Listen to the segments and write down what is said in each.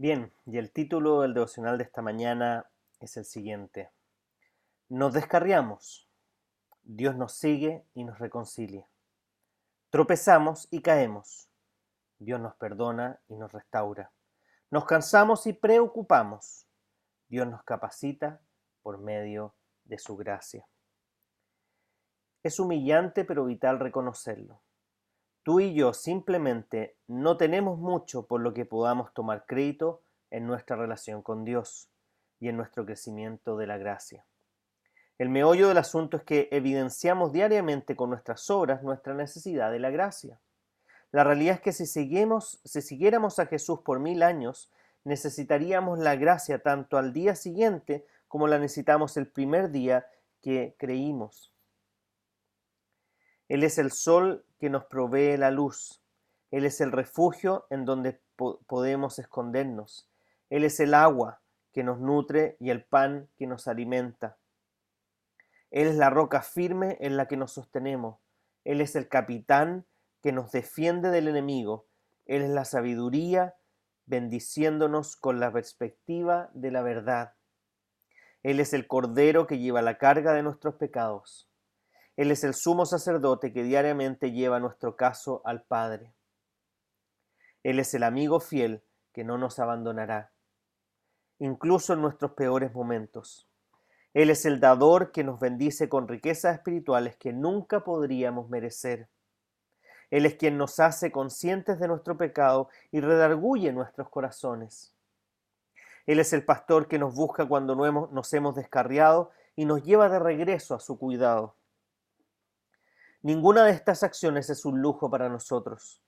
Bien, y el título del devocional de esta mañana es el siguiente. Nos descarriamos. Dios nos sigue y nos reconcilia. Tropezamos y caemos. Dios nos perdona y nos restaura. Nos cansamos y preocupamos. Dios nos capacita por medio de su gracia. Es humillante pero vital reconocerlo. Tú y yo simplemente no tenemos mucho por lo que podamos tomar crédito en nuestra relación con Dios y en nuestro crecimiento de la gracia. El meollo del asunto es que evidenciamos diariamente con nuestras obras nuestra necesidad de la gracia. La realidad es que si, seguimos, si siguiéramos a Jesús por mil años, necesitaríamos la gracia tanto al día siguiente como la necesitamos el primer día que creímos. Él es el sol que nos provee la luz. Él es el refugio en donde podemos escondernos. Él es el agua que nos nutre y el pan que nos alimenta. Él es la roca firme en la que nos sostenemos. Él es el capitán que nos defiende del enemigo. Él es la sabiduría bendiciéndonos con la perspectiva de la verdad. Él es el cordero que lleva la carga de nuestros pecados. Él es el sumo sacerdote que diariamente lleva nuestro caso al Padre. Él es el amigo fiel que no nos abandonará, incluso en nuestros peores momentos. Él es el dador que nos bendice con riquezas espirituales que nunca podríamos merecer. Él es quien nos hace conscientes de nuestro pecado y redarguye nuestros corazones. Él es el pastor que nos busca cuando nos hemos descarriado y nos lleva de regreso a su cuidado. Ninguna de estas acciones es un lujo para nosotros.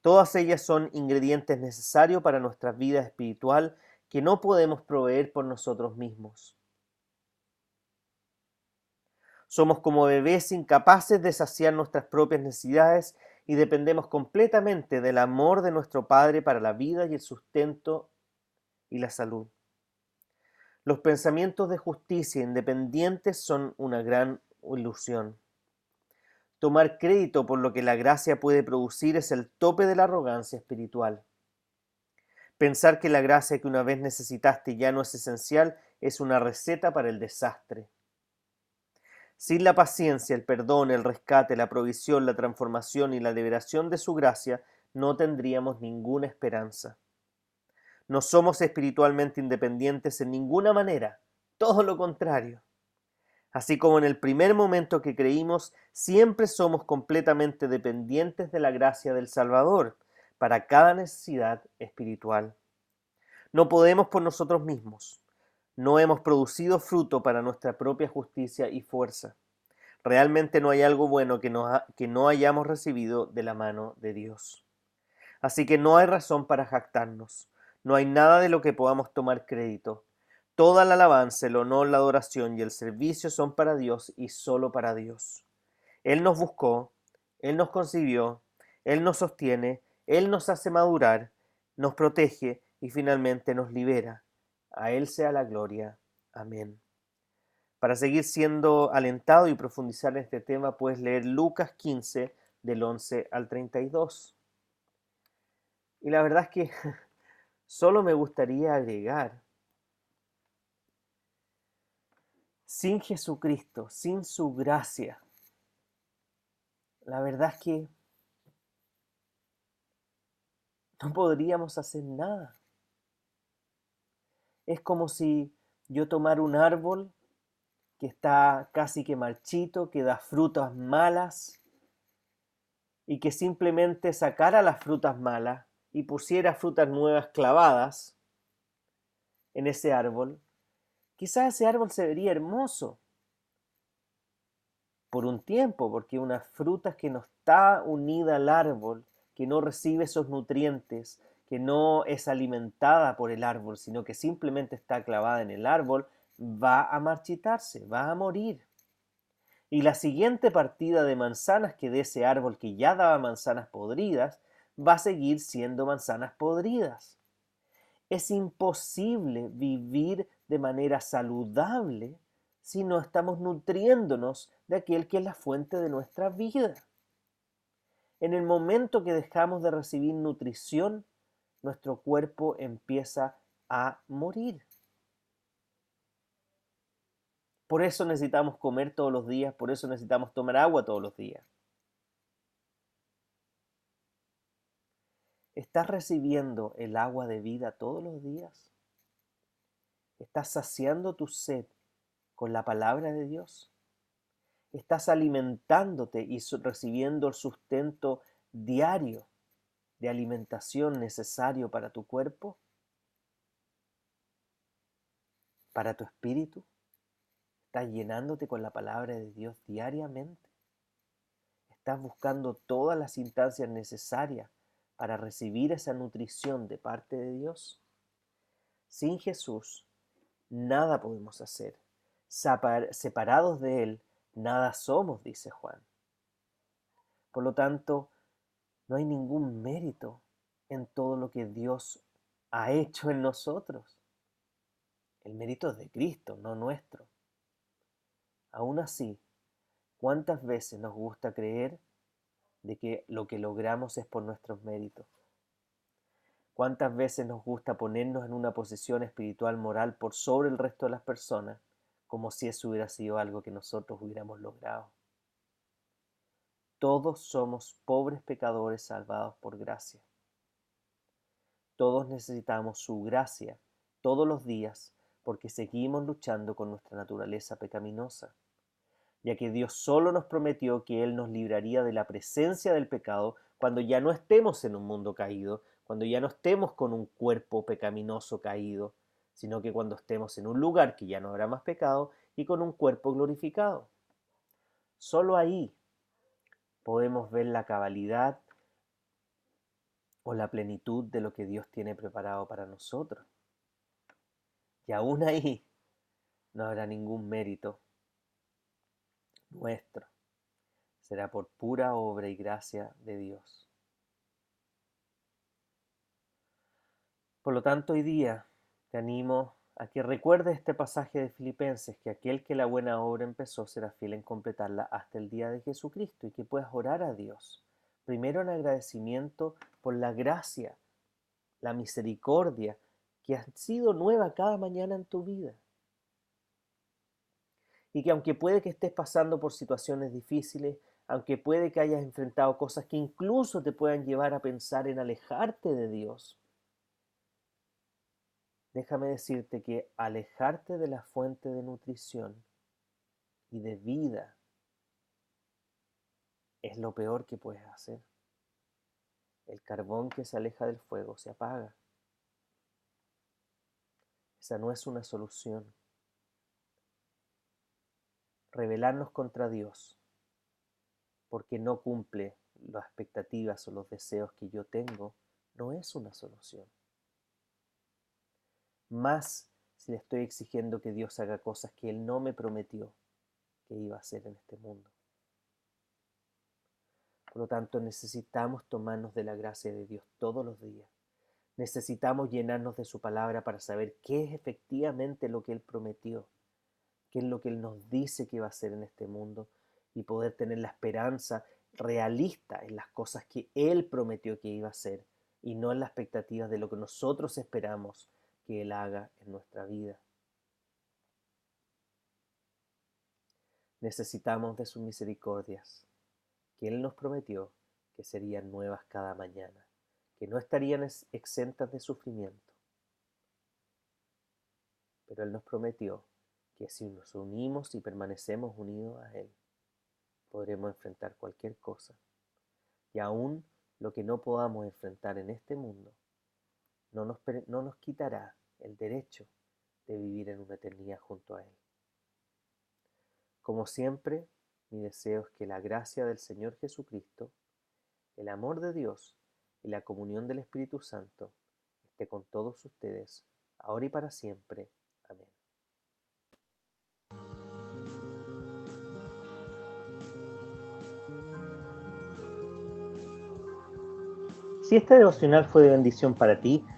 Todas ellas son ingredientes necesarios para nuestra vida espiritual que no podemos proveer por nosotros mismos. Somos como bebés incapaces de saciar nuestras propias necesidades y dependemos completamente del amor de nuestro Padre para la vida y el sustento y la salud. Los pensamientos de justicia independientes son una gran ilusión. Tomar crédito por lo que la gracia puede producir es el tope de la arrogancia espiritual. Pensar que la gracia que una vez necesitaste ya no es esencial es una receta para el desastre. Sin la paciencia, el perdón, el rescate, la provisión, la transformación y la liberación de su gracia, no tendríamos ninguna esperanza. No somos espiritualmente independientes en ninguna manera, todo lo contrario. Así como en el primer momento que creímos, siempre somos completamente dependientes de la gracia del Salvador para cada necesidad espiritual. No podemos por nosotros mismos. No hemos producido fruto para nuestra propia justicia y fuerza. Realmente no hay algo bueno que no, que no hayamos recibido de la mano de Dios. Así que no hay razón para jactarnos. No hay nada de lo que podamos tomar crédito. Toda la alabanza, el honor, la adoración y el servicio son para Dios y solo para Dios. Él nos buscó, Él nos concibió, Él nos sostiene, Él nos hace madurar, nos protege y finalmente nos libera. A Él sea la gloria. Amén. Para seguir siendo alentado y profundizar en este tema, puedes leer Lucas 15 del 11 al 32. Y la verdad es que solo me gustaría agregar sin Jesucristo, sin su gracia, la verdad es que no podríamos hacer nada. Es como si yo tomara un árbol que está casi que marchito, que da frutas malas, y que simplemente sacara las frutas malas y pusiera frutas nuevas clavadas en ese árbol, quizás ese árbol se vería hermoso, por un tiempo, porque una fruta que no está unida al árbol, que no recibe esos nutrientes, que no es alimentada por el árbol, sino que simplemente está clavada en el árbol, va a marchitarse, va a morir. Y la siguiente partida de manzanas que de ese árbol que ya daba manzanas podridas, va a seguir siendo manzanas podridas. Es imposible vivir de manera saludable si no estamos nutriéndonos de aquel que es la fuente de nuestra vida. En el momento que dejamos de recibir nutrición, nuestro cuerpo empieza a morir. Por eso necesitamos comer todos los días, por eso necesitamos tomar agua todos los días. ¿Estás recibiendo el agua de vida todos los días? ¿Estás saciando tu sed con la palabra de Dios? ¿Estás alimentándote y recibiendo el sustento diario de alimentación necesario para tu cuerpo? ¿Para tu espíritu? ¿Estás llenándote con la palabra de Dios diariamente? ¿Estás buscando todas las instancias necesarias para recibir esa nutrición de parte de Dios? Sin Jesús, nada podemos hacer. Separados de Él, nada somos, dice Juan. Por lo tanto, no hay ningún mérito en todo lo que Dios ha hecho en nosotros. El mérito es de Cristo, no nuestro. Aún así, ¿cuántas veces nos gusta creer de que lo que logramos es por nuestros méritos? ¿Cuántas veces nos gusta ponernos en una posición espiritual moral por sobre el resto de las personas, como si eso hubiera sido algo que nosotros hubiéramos logrado? Todos somos pobres pecadores salvados por gracia. Todos necesitamos su gracia todos los días porque seguimos luchando con nuestra naturaleza pecaminosa ya que Dios solo nos prometió que Él nos libraría de la presencia del pecado cuando ya no estemos en un mundo caído, cuando ya no estemos con un cuerpo pecaminoso caído, sino que cuando estemos en un lugar que ya no habrá más pecado y con un cuerpo glorificado. Solo ahí podemos ver la cabalidad o la plenitud de lo que Dios tiene preparado para nosotros. Y aún ahí no habrá ningún mérito nuestro. Será por pura obra y gracia de Dios. Por lo tanto, hoy día te animo a que recuerdes este pasaje de Filipenses, que aquel que la buena obra empezó será fiel en completarla hasta el día de Jesucristo y que puedas orar a Dios, primero en agradecimiento por la gracia, la misericordia que ha sido nueva cada mañana en tu vida. Y que aunque puede que estés pasando por situaciones difíciles, aunque puede que hayas enfrentado cosas que incluso te puedan llevar a pensar en alejarte de Dios, déjame decirte que alejarte de la fuente de nutrición y de vida es lo peor que puedes hacer. El carbón que se aleja del fuego se apaga. Esa no es una solución rebelarnos contra Dios porque no cumple las expectativas o los deseos que yo tengo, no es una solución. Más si le estoy exigiendo que Dios haga cosas que Él no me prometió que iba a hacer en este mundo. Por lo tanto, necesitamos tomarnos de la gracia de Dios todos los días. Necesitamos llenarnos de su palabra para saber qué es efectivamente lo que Él prometió qué es lo que Él nos dice que va a hacer en este mundo y poder tener la esperanza realista en las cosas que Él prometió que iba a hacer y no en las expectativas de lo que nosotros esperamos que Él haga en nuestra vida. Necesitamos de sus misericordias, que Él nos prometió que serían nuevas cada mañana, que no estarían exentas de sufrimiento. Pero Él nos prometió que si nos unimos y permanecemos unidos a Él, podremos enfrentar cualquier cosa. Y aún lo que no podamos enfrentar en este mundo, no nos, no nos quitará el derecho de vivir en una eternidad junto a Él. Como siempre, Mi deseo es que la gracia del Señor Jesucristo, el amor de Dios y la comunión del Espíritu Santo esté con todos ustedes, ahora y para siempre. Amén. Si este devocional fue de bendición para ti,